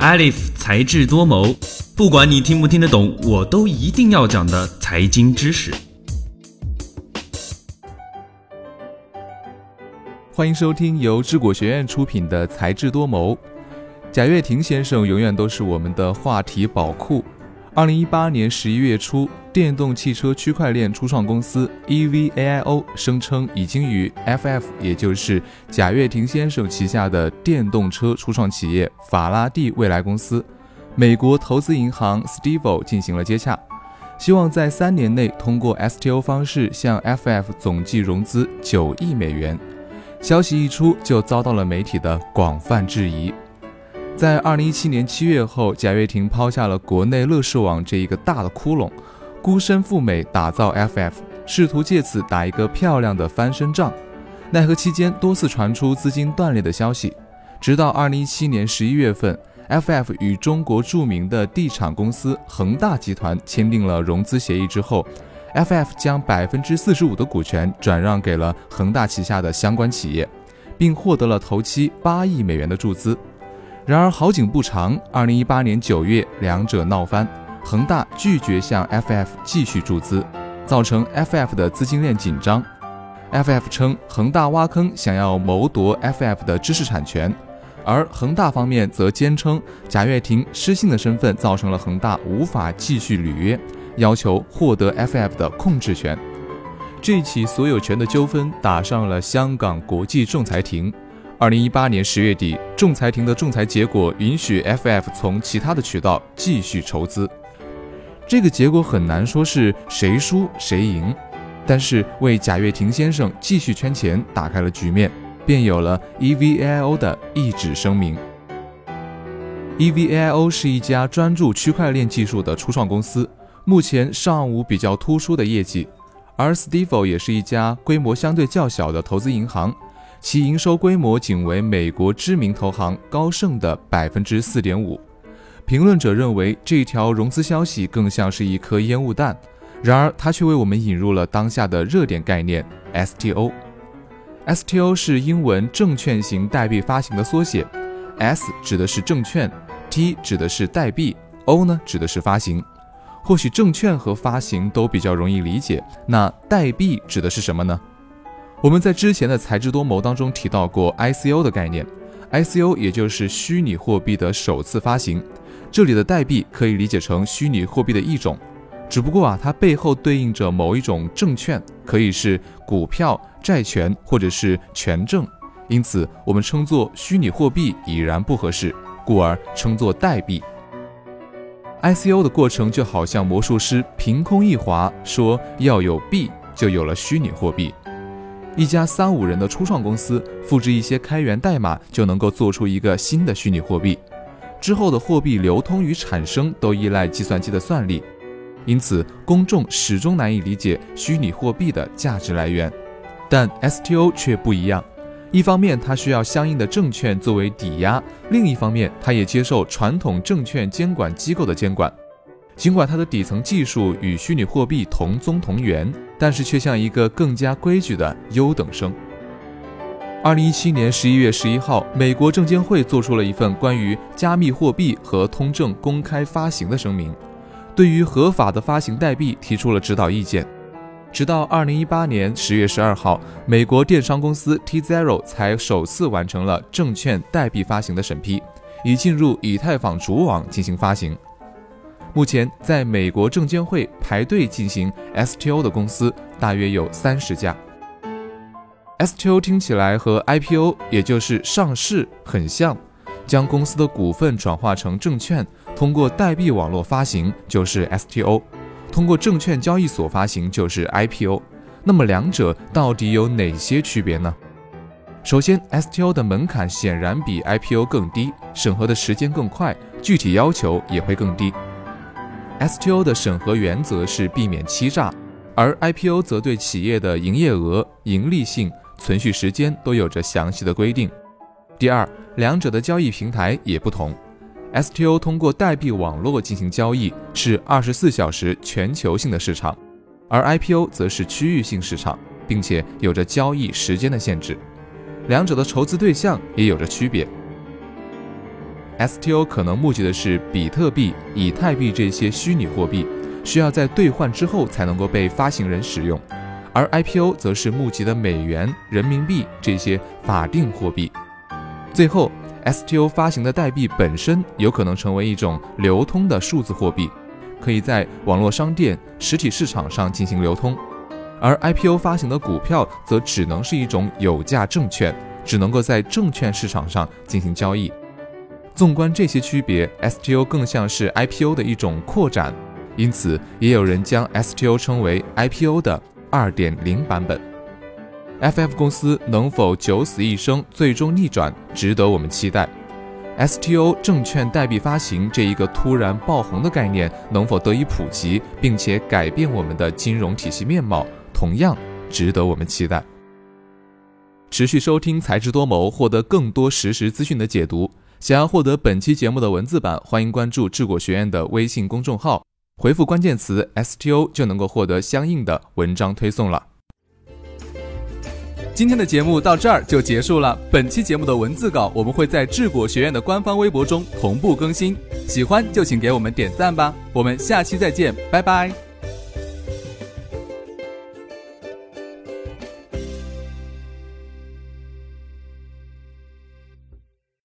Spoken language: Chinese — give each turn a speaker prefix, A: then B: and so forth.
A: Alif 才智多谋，不管你听不听得懂，我都一定要讲的财经知识。
B: 欢迎收听由智果学院出品的《才智多谋》。贾跃亭先生永远都是我们的话题宝库。二零一八年十一月初，电动汽车区块链初创公司 EVAIO 声称已经与 FF，也就是贾跃亭先生旗下的电动车初创企业法拉第未来公司、美国投资银行 Stivo 进行了接洽，希望在三年内通过 STO 方式向 FF 总计融资九亿美元。消息一出，就遭到了媒体的广泛质疑。在二零一七年七月后，贾跃亭抛下了国内乐视网这一个大的窟窿，孤身赴美打造 FF，试图借此打一个漂亮的翻身仗。奈何期间多次传出资金断裂的消息，直到二零一七年十一月份，FF 与中国著名的地产公司恒大集团签订了融资协议之后，FF 将百分之四十五的股权转让给了恒大旗下的相关企业，并获得了头期八亿美元的注资。然而好景不长，二零一八年九月，两者闹翻，恒大拒绝向 FF 继续注资，造成 FF 的资金链紧张。FF 称恒大挖坑，想要谋夺 FF 的知识产权，而恒大方面则坚称贾跃亭失信的身份造成了恒大无法继续履约，要求获得 FF 的控制权。这起所有权的纠纷打上了香港国际仲裁庭。二零一八年十月底，仲裁庭的仲裁结果允许 FF 从其他的渠道继续筹资。这个结果很难说是谁输谁赢，但是为贾跃亭先生继续圈钱打开了局面，便有了 EVAIO 的一纸声明。EVAIO 是一家专注区块链技术的初创公司，目前尚无比较突出的业绩，而 Stivo 也是一家规模相对较小的投资银行。其营收规模仅为美国知名投行高盛的百分之四点五。评论者认为，这条融资消息更像是一颗烟雾弹。然而，它却为我们引入了当下的热点概念 STO。STO 是英文证券型代币发行的缩写，S 指的是证券，T 指的是代币，O 呢指的是发行。或许证券和发行都比较容易理解，那代币指的是什么呢？我们在之前的才智多谋当中提到过 ICO 的概念，ICO 也就是虚拟货币的首次发行。这里的代币可以理解成虚拟货币的一种，只不过啊，它背后对应着某一种证券，可以是股票、债权或者是权证，因此我们称作虚拟货币已然不合适，故而称作代币。ICO 的过程就好像魔术师凭空一划，说要有币，就有了虚拟货币。一家三五人的初创公司，复制一些开源代码就能够做出一个新的虚拟货币。之后的货币流通与产生都依赖计算机的算力，因此公众始终难以理解虚拟货币的价值来源。但 STO 却不一样，一方面它需要相应的证券作为抵押，另一方面它也接受传统证券监管机构的监管。尽管它的底层技术与虚拟货币同宗同源，但是却像一个更加规矩的优等生。二零一七年十一月十一号，美国证监会做出了一份关于加密货币和通证公开发行的声明，对于合法的发行代币提出了指导意见。直到二零一八年十月十二号，美国电商公司 T Zero 才首次完成了证券代币发行的审批，已进入以太坊主网进行发行。目前，在美国证监会排队进行 STO 的公司大约有三十家。STO 听起来和 IPO，也就是上市很像，将公司的股份转化成证券，通过代币网络发行就是 STO，通过证券交易所发行就是 IPO。那么两者到底有哪些区别呢？首先，STO 的门槛显然比 IPO 更低，审核的时间更快，具体要求也会更低。STO 的审核原则是避免欺诈，而 IPO 则对企业的营业额、盈利性、存续时间都有着详细的规定。第二，两者的交易平台也不同。STO 通过代币网络进行交易，是二十四小时全球性的市场，而 IPO 则是区域性市场，并且有着交易时间的限制。两者的筹资对象也有着区别。STO 可能募集的是比特币、以太币这些虚拟货币，需要在兑换之后才能够被发行人使用；而 IPO 则是募集的美元、人民币这些法定货币。最后，STO 发行的代币本身有可能成为一种流通的数字货币，可以在网络商店、实体市场上进行流通；而 IPO 发行的股票则只能是一种有价证券，只能够在证券市场上进行交易。纵观这些区别，STO 更像是 IPO 的一种扩展，因此也有人将 STO 称为 IPO 的2.0版本。FF 公司能否九死一生，最终逆转，值得我们期待。STO 证券代币发行这一个突然爆红的概念能否得以普及，并且改变我们的金融体系面貌，同样值得我们期待。持续收听才智多谋，获得更多实时资讯的解读。想要获得本期节目的文字版，欢迎关注智果学院的微信公众号，回复关键词 STO 就能够获得相应的文章推送了。
C: 今天的节目到这儿就结束了。本期节目的文字稿我们会在智果学院的官方微博中同步更新，喜欢就请给我们点赞吧。我们下期再见，拜拜。